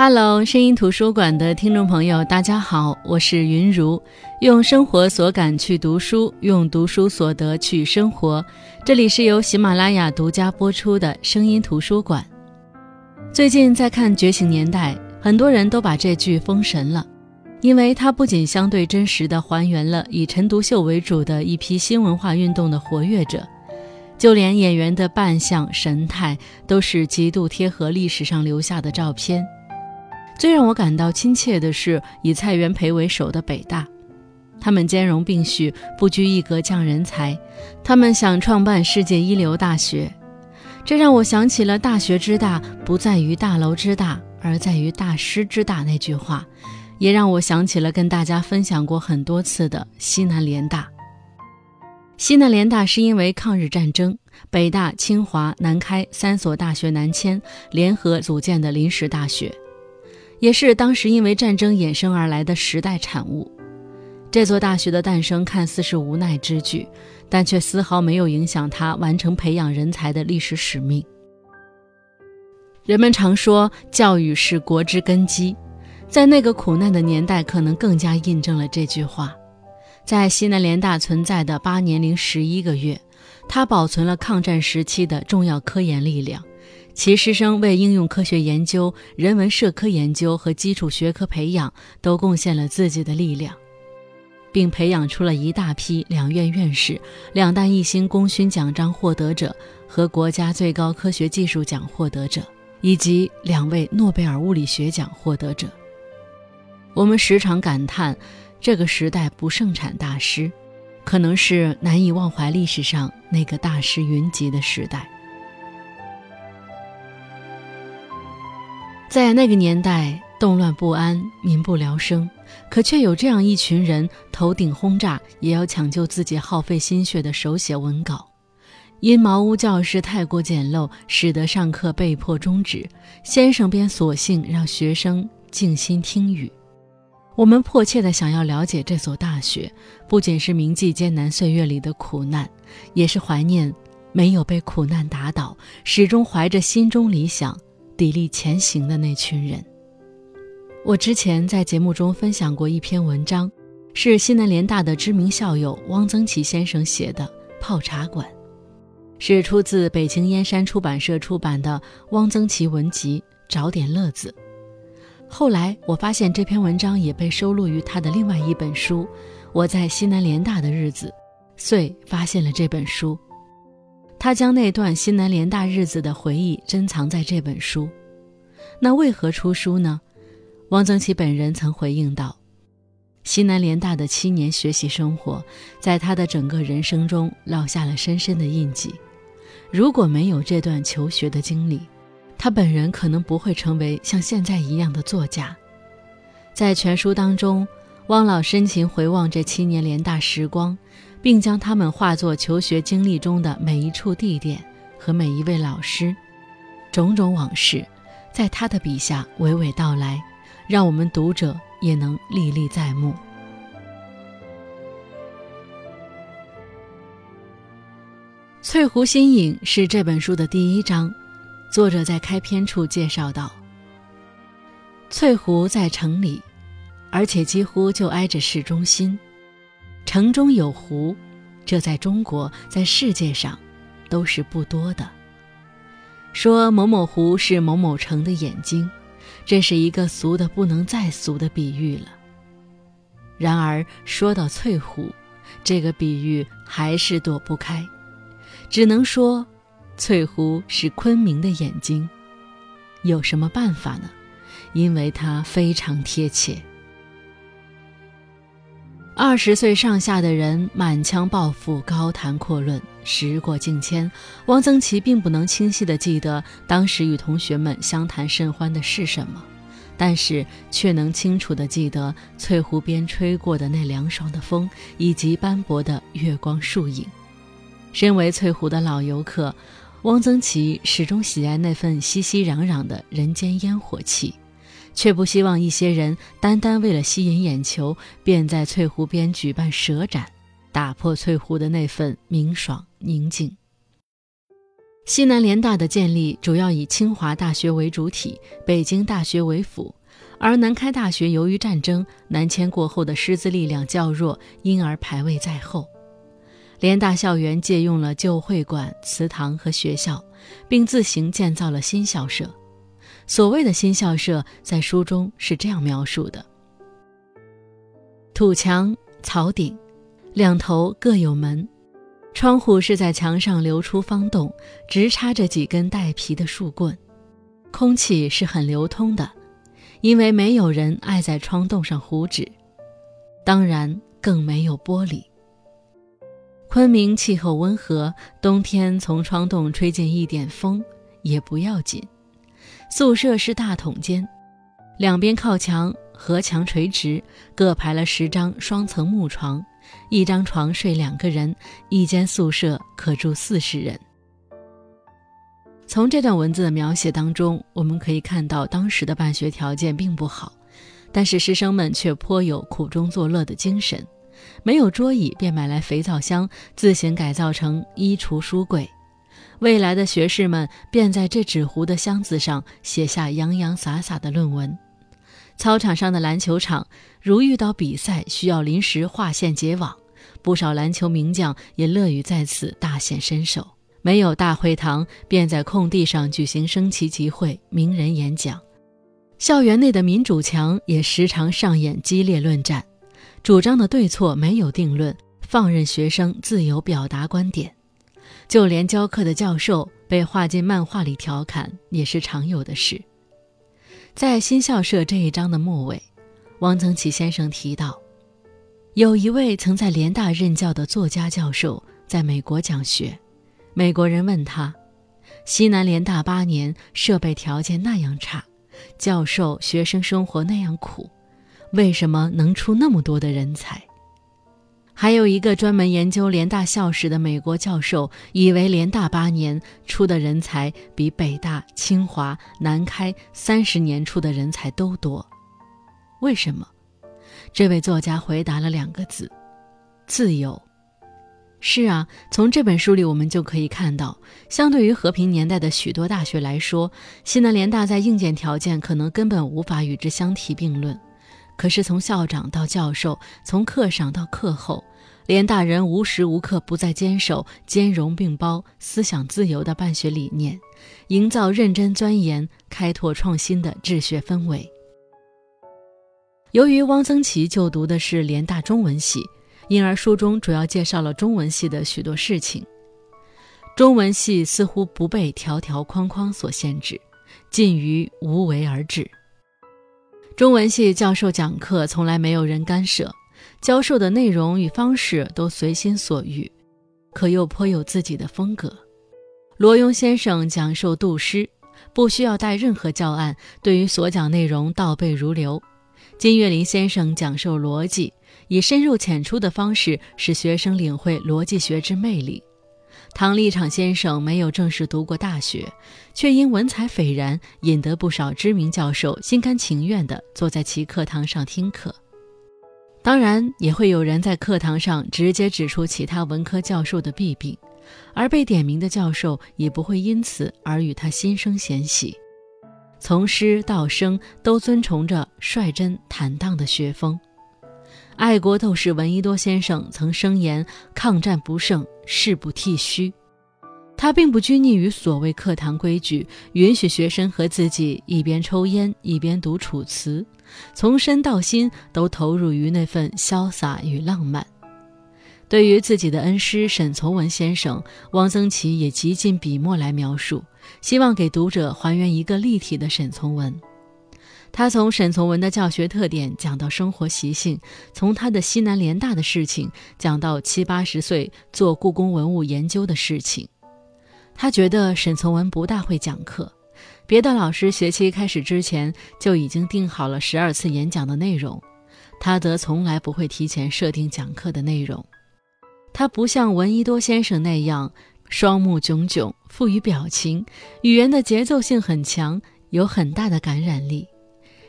Hello，声音图书馆的听众朋友，大家好，我是云如，用生活所感去读书，用读书所得去生活。这里是由喜马拉雅独家播出的声音图书馆。最近在看《觉醒年代》，很多人都把这剧封神了，因为它不仅相对真实的还原了以陈独秀为主的一批新文化运动的活跃者，就连演员的扮相、神态都是极度贴合历史上留下的照片。最让我感到亲切的是以蔡元培为首的北大，他们兼容并蓄，不拘一格降人才。他们想创办世界一流大学，这让我想起了“大学之大，不在于大楼之大，而在于大师之大”那句话，也让我想起了跟大家分享过很多次的西南联大。西南联大是因为抗日战争，北大、清华、南开三所大学南迁联合组建的临时大学。也是当时因为战争衍生而来的时代产物。这座大学的诞生看似是无奈之举，但却丝毫没有影响它完成培养人才的历史使命。人们常说教育是国之根基，在那个苦难的年代，可能更加印证了这句话。在西南联大存在的八年零十一个月，它保存了抗战时期的重要科研力量。其师生为应用科学研究、人文社科研究和基础学科培养都贡献了自己的力量，并培养出了一大批两院院士、两弹一星功勋奖章获得者和国家最高科学技术奖获得者，以及两位诺贝尔物理学奖获得者。我们时常感叹，这个时代不盛产大师，可能是难以忘怀历史上那个大师云集的时代。在那个年代，动乱不安，民不聊生，可却有这样一群人，头顶轰炸也要抢救自己耗费心血的手写文稿。因茅屋教室太过简陋，使得上课被迫终止，先生便索性让学生静心听雨。我们迫切地想要了解这所大学，不仅是铭记艰难岁月里的苦难，也是怀念没有被苦难打倒，始终怀着心中理想。砥砺前行的那群人。我之前在节目中分享过一篇文章，是西南联大的知名校友汪曾祺先生写的《泡茶馆》，是出自北京燕山出版社出版的《汪曾祺文集》，找点乐子。后来我发现这篇文章也被收录于他的另外一本书《我在西南联大的日子》，遂发现了这本书。他将那段西南联大日子的回忆珍藏在这本书，那为何出书呢？汪曾祺本人曾回应道：“西南联大的七年学习生活，在他的整个人生中烙下了深深的印记。如果没有这段求学的经历，他本人可能不会成为像现在一样的作家。”在全书当中，汪老深情回望这七年联大时光。并将他们化作求学经历中的每一处地点和每一位老师，种种往事，在他的笔下娓娓道来，让我们读者也能历历在目。《翠湖新影》是这本书的第一章，作者在开篇处介绍道：“翠湖在城里，而且几乎就挨着市中心。”城中有湖，这在中国，在世界上，都是不多的。说某某湖是某某城的眼睛，这是一个俗的不能再俗的比喻了。然而说到翠湖，这个比喻还是躲不开，只能说，翠湖是昆明的眼睛。有什么办法呢？因为它非常贴切。二十岁上下的人满腔抱负，高谈阔论。时过境迁，汪曾祺并不能清晰地记得当时与同学们相谈甚欢的是什么，但是却能清楚地记得翠湖边吹过的那凉爽的风，以及斑驳的月光树影。身为翠湖的老游客，汪曾祺始终喜爱那份熙熙攘攘的人间烟火气。却不希望一些人单单为了吸引眼球，便在翠湖边举办蛇展，打破翠湖的那份明爽宁静。西南联大的建立主要以清华大学为主体，北京大学为辅，而南开大学由于战争南迁过后的师资力量较弱，因而排位在后。联大校园借用了旧会馆、祠堂和学校，并自行建造了新校舍。所谓的新校舍，在书中是这样描述的：土墙、草顶，两头各有门。窗户是在墙上留出方洞，直插着几根带皮的树棍，空气是很流通的，因为没有人爱在窗洞上糊纸，当然更没有玻璃。昆明气候温和，冬天从窗洞吹进一点风也不要紧。宿舍是大筒间，两边靠墙，和墙垂直，各排了十张双层木床。一张床睡两个人，一间宿舍可住四十人。从这段文字的描写当中，我们可以看到当时的办学条件并不好，但是师生们却颇有苦中作乐的精神。没有桌椅，便买来肥皂箱，自行改造成衣橱、书柜。未来的学士们便在这纸糊的箱子上写下洋洋洒洒的论文。操场上的篮球场，如遇到比赛需要临时划线结网，不少篮球名将也乐于在此大显身手。没有大会堂，便在空地上举行升旗集会、名人演讲。校园内的民主墙也时常上演激烈论战，主张的对错没有定论，放任学生自由表达观点。就连教课的教授被画进漫画里调侃，也是常有的事。在新校舍这一章的末尾，汪曾祺先生提到，有一位曾在联大任教的作家教授在美国讲学。美国人问他：“西南联大八年，设备条件那样差，教授学生生活那样苦，为什么能出那么多的人才？”还有一个专门研究联大校史的美国教授，以为联大八年出的人才比北大、清华、南开三十年出的人才都多。为什么？这位作家回答了两个字：自由。是啊，从这本书里我们就可以看到，相对于和平年代的许多大学来说，西南联大在硬件条件可能根本无法与之相提并论。可是从校长到教授，从课上到课后，联大人无时无刻不在坚守兼容并包、思想自由的办学理念，营造认真钻研、开拓创新的治学氛围。由于汪曾祺就读的是联大中文系，因而书中主要介绍了中文系的许多事情。中文系似乎不被条条框框所限制，近于无为而治。中文系教授讲课从来没有人干涉，教授的内容与方式都随心所欲，可又颇有自己的风格。罗庸先生讲授杜诗，不需要带任何教案，对于所讲内容倒背如流。金岳霖先生讲授逻辑，以深入浅出的方式使学生领会逻辑学之魅力。唐立场先生没有正式读过大学，却因文采斐然，引得不少知名教授心甘情愿地坐在其课堂上听课。当然，也会有人在课堂上直接指出其他文科教授的弊病，而被点名的教授也不会因此而与他心生嫌隙。从师到生，都遵从着率真坦荡的学风。爱国斗士闻一多先生曾声言：“抗战不胜，誓不剃须。”他并不拘泥于所谓课堂规矩，允许学生和自己一边抽烟一边读《楚辞》，从身到心都投入于那份潇洒与浪漫。对于自己的恩师沈从文先生，汪曾祺也极尽笔墨来描述，希望给读者还原一个立体的沈从文。他从沈从文的教学特点讲到生活习性，从他的西南联大的事情讲到七八十岁做故宫文物研究的事情。他觉得沈从文不大会讲课，别的老师学期开始之前就已经定好了十二次演讲的内容，他则从来不会提前设定讲课的内容。他不像闻一多先生那样双目炯炯，富于表情，语言的节奏性很强，有很大的感染力。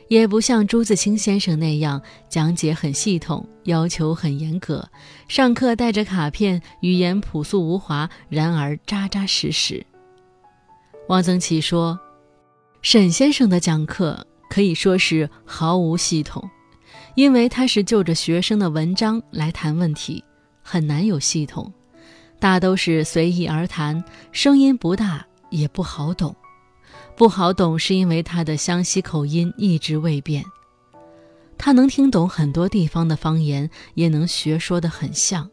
也不像朱自清先生那样讲解很系统，要求很严格，上课带着卡片，语言朴素无华，然而扎扎实实。汪曾祺说：“沈先生的讲课可以说是毫无系统，因为他是就着学生的文章来谈问题，很难有系统，大都是随意而谈，声音不大，也不好懂。不好懂是因为他的湘西口音一直未变。他能听懂很多地方的方言，也能学说得很像，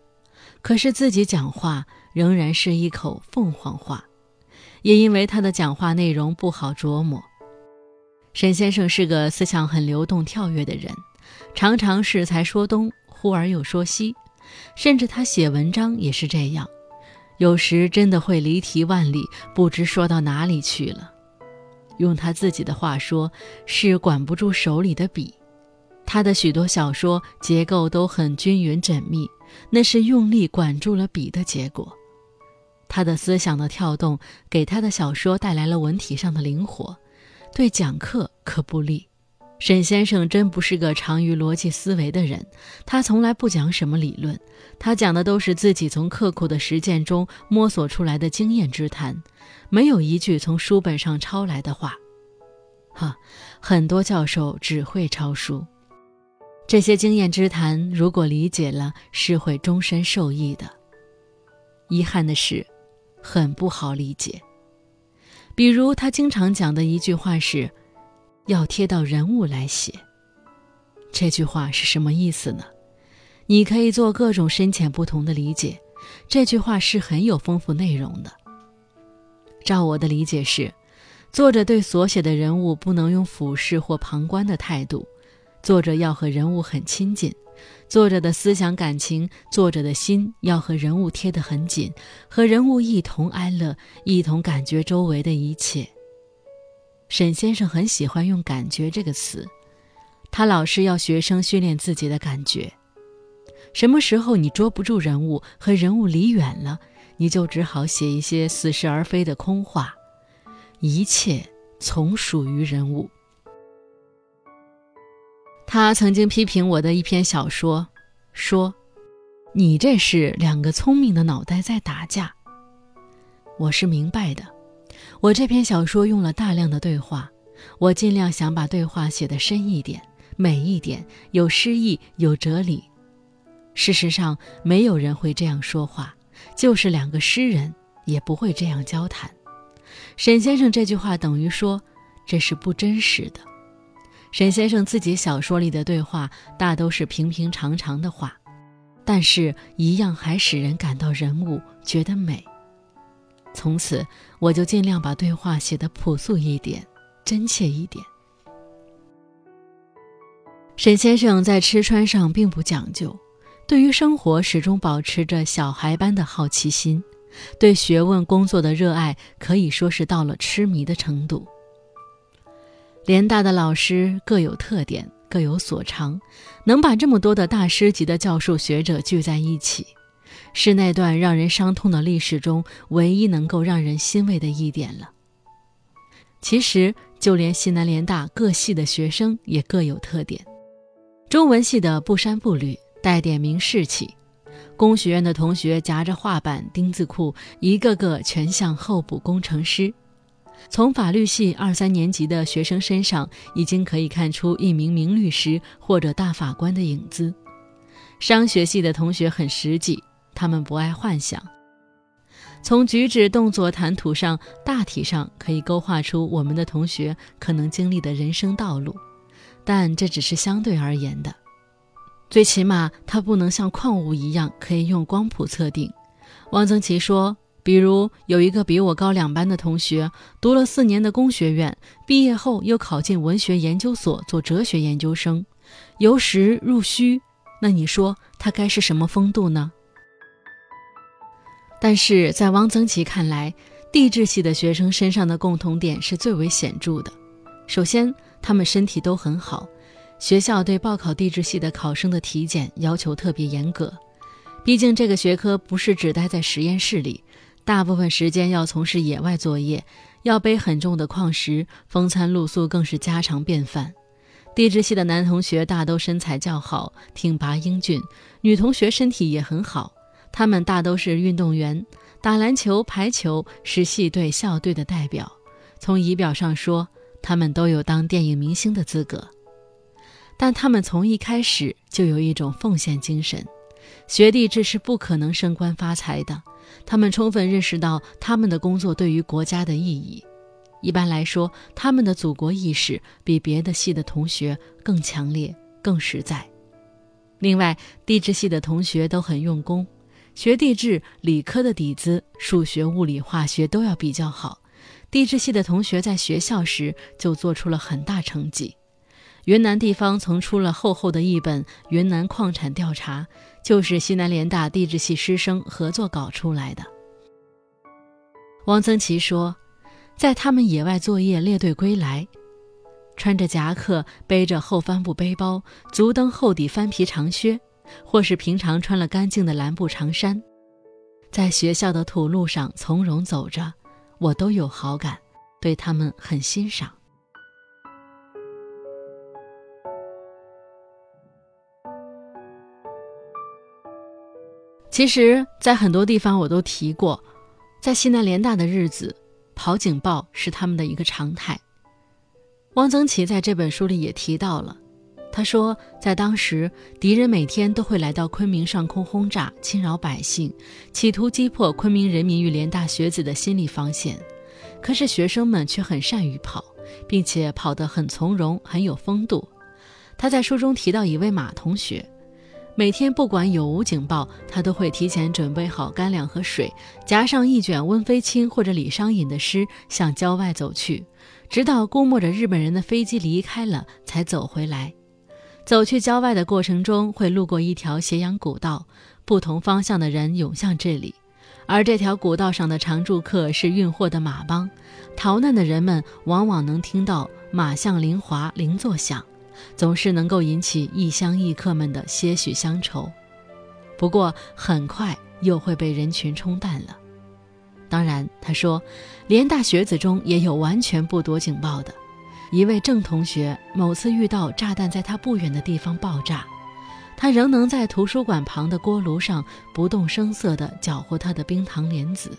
可是自己讲话仍然是一口凤凰话。”也因为他的讲话内容不好琢磨，沈先生是个思想很流动跳跃的人，常常是才说东，忽而又说西，甚至他写文章也是这样，有时真的会离题万里，不知说到哪里去了。用他自己的话说，是管不住手里的笔。他的许多小说结构都很均匀缜密，那是用力管住了笔的结果。他的思想的跳动给他的小说带来了文体上的灵活，对讲课可不利。沈先生真不是个长于逻辑思维的人，他从来不讲什么理论，他讲的都是自己从刻苦的实践中摸索出来的经验之谈，没有一句从书本上抄来的话。哈，很多教授只会抄书，这些经验之谈如果理解了，是会终身受益的。遗憾的是。很不好理解，比如他经常讲的一句话是：“要贴到人物来写。”这句话是什么意思呢？你可以做各种深浅不同的理解。这句话是很有丰富内容的。照我的理解是，作者对所写的人物不能用俯视或旁观的态度，作者要和人物很亲近。作者的思想感情，作者的心要和人物贴得很紧，和人物一同安乐，一同感觉周围的一切。沈先生很喜欢用“感觉”这个词，他老是要学生训练自己的感觉。什么时候你捉不住人物，和人物离远了，你就只好写一些似是而非的空话。一切从属于人物。他曾经批评我的一篇小说，说：“你这是两个聪明的脑袋在打架。”我是明白的。我这篇小说用了大量的对话，我尽量想把对话写得深一点、美一点，有诗意、有哲理。事实上，没有人会这样说话，就是两个诗人也不会这样交谈。沈先生这句话等于说，这是不真实的。沈先生自己小说里的对话大都是平平常常的话，但是一样还使人感到人物，觉得美。从此，我就尽量把对话写得朴素一点，真切一点。沈先生在吃穿上并不讲究，对于生活始终保持着小孩般的好奇心，对学问工作的热爱可以说是到了痴迷的程度。联大的老师各有特点，各有所长，能把这么多的大师级的教授学者聚在一起，是那段让人伤痛的历史中唯一能够让人欣慰的一点了。其实，就连西南联大各系的学生也各有特点：中文系的不衫不履，带点名士气；工学院的同学夹着画板、钉子裤，一个个全像候补工程师。从法律系二三年级的学生身上，已经可以看出一名名律师或者大法官的影子。商学系的同学很实际，他们不爱幻想。从举止、动作、谈吐上，大体上可以勾画出我们的同学可能经历的人生道路，但这只是相对而言的。最起码，它不能像矿物一样可以用光谱测定。汪曾祺说。比如有一个比我高两班的同学，读了四年的工学院，毕业后又考进文学研究所做哲学研究生，由实入虚，那你说他该是什么风度呢？但是在汪曾祺看来，地质系的学生身上的共同点是最为显著的。首先，他们身体都很好，学校对报考地质系的考生的体检要求特别严格，毕竟这个学科不是只待在实验室里。大部分时间要从事野外作业，要背很重的矿石，风餐露宿更是家常便饭。地质系的男同学大都身材较好，挺拔英俊；女同学身体也很好，他们大都是运动员，打篮球、排球，是系队、校队的代表，从仪表上说，他们都有当电影明星的资格。但他们从一开始就有一种奉献精神，学弟制是不可能升官发财的。他们充分认识到他们的工作对于国家的意义。一般来说，他们的祖国意识比别的系的同学更强烈、更实在。另外，地质系的同学都很用功，学地质理科的底子，数学、物理、化学都要比较好。地质系的同学在学校时就做出了很大成绩。云南地方曾出了厚厚的一本《云南矿产调查》，就是西南联大地质系师生合作搞出来的。汪曾祺说，在他们野外作业列队归来，穿着夹克，背着厚帆布背包，足蹬厚底翻皮长靴，或是平常穿了干净的蓝布长衫，在学校的土路上从容走着，我都有好感，对他们很欣赏。其实，在很多地方我都提过，在西南联大的日子，跑警报是他们的一个常态。汪曾祺在这本书里也提到了，他说，在当时，敌人每天都会来到昆明上空轰炸，侵扰百姓，企图击破昆明人民与联大学子的心理防线。可是学生们却很善于跑，并且跑得很从容，很有风度。他在书中提到一位马同学。每天不管有无警报，他都会提前准备好干粮和水，夹上一卷温飞卿或者李商隐的诗，向郊外走去，直到估摸着日本人的飞机离开了，才走回来。走去郊外的过程中，会路过一条斜阳古道，不同方向的人涌向这里，而这条古道上的常住客是运货的马帮，逃难的人们往往能听到马象铃滑，铃作响。总是能够引起异乡异客们的些许乡愁，不过很快又会被人群冲淡了。当然，他说，联大学子中也有完全不躲警报的。一位郑同学某次遇到炸弹在他不远的地方爆炸，他仍能在图书馆旁的锅炉上不动声色地搅和他的冰糖莲子。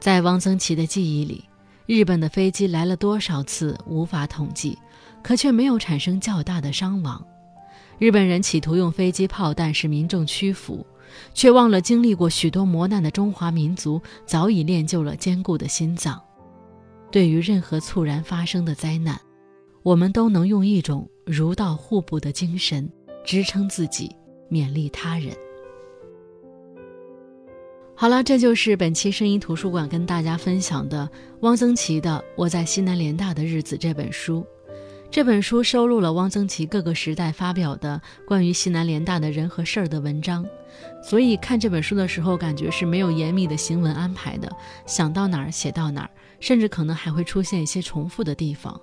在汪曾祺的记忆里，日本的飞机来了多少次无法统计。可却没有产生较大的伤亡。日本人企图用飞机炮弹使民众屈服，却忘了经历过许多磨难的中华民族早已练就了坚固的心脏。对于任何猝然发生的灾难，我们都能用一种如道互补的精神支撑自己，勉励他人。好了，这就是本期声音图书馆跟大家分享的汪曾祺的《我在西南联大的日子》这本书。这本书收录了汪曾祺各个时代发表的关于西南联大的人和事儿的文章，所以看这本书的时候，感觉是没有严密的行文安排的，想到哪儿写到哪儿，甚至可能还会出现一些重复的地方。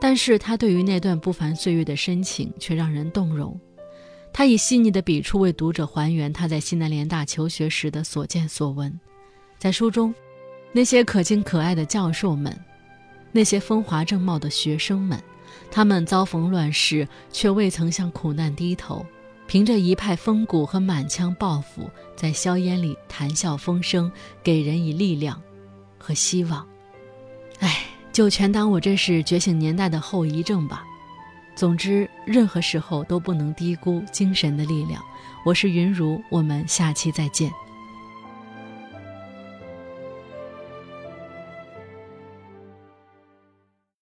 但是他对于那段不凡岁月的深情却让人动容。他以细腻的笔触为读者还原他在西南联大求学时的所见所闻。在书中，那些可敬可爱的教授们，那些风华正茂的学生们。他们遭逢乱世，却未曾向苦难低头，凭着一派风骨和满腔抱负，在硝烟里谈笑风生，给人以力量和希望。哎，就全当我这是觉醒年代的后遗症吧。总之，任何时候都不能低估精神的力量。我是云如，我们下期再见。